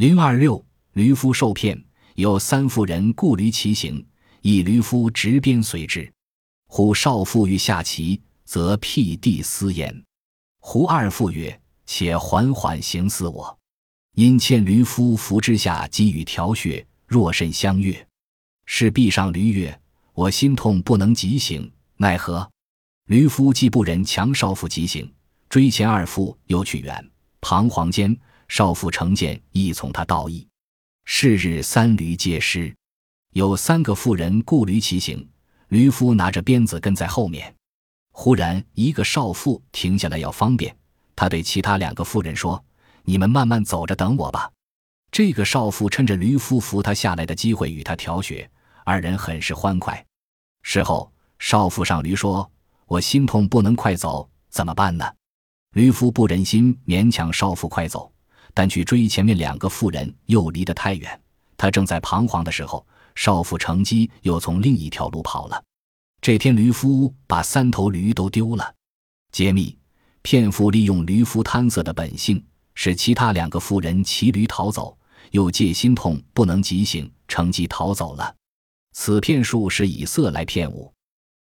零二六，驴夫受骗，有三妇人雇驴骑行，一驴夫执鞭随之。忽少妇欲下骑，则辟地私言。胡二妇曰：“且缓缓行似我。”因欠驴夫扶之下，给予调穴，若甚相悦。是壁上驴曰：“我心痛，不能急行，奈何？”驴夫既不忍强少妇急行，追前二妇又去远，彷徨间，少妇成见，亦从他道义。是日三驴皆失，有三个妇人雇驴骑行，驴夫拿着鞭子跟在后面。忽然一个少妇停下来要方便，他对其他两个妇人说：“你们慢慢走着等我吧。”这个少妇趁着驴夫扶他下来的机会与他调穴，二人很是欢快。事后少妇上驴说。我心痛，不能快走，怎么办呢？驴夫不忍心勉强少妇快走，但去追前面两个妇人又离得太远。他正在彷徨的时候，少妇乘机又从另一条路跑了。这天，驴夫把三头驴都丢了。揭秘：骗妇利用驴夫贪色的本性，使其他两个妇人骑驴逃走，又借心痛不能急行，乘机逃走了。此骗术是以色来骗物。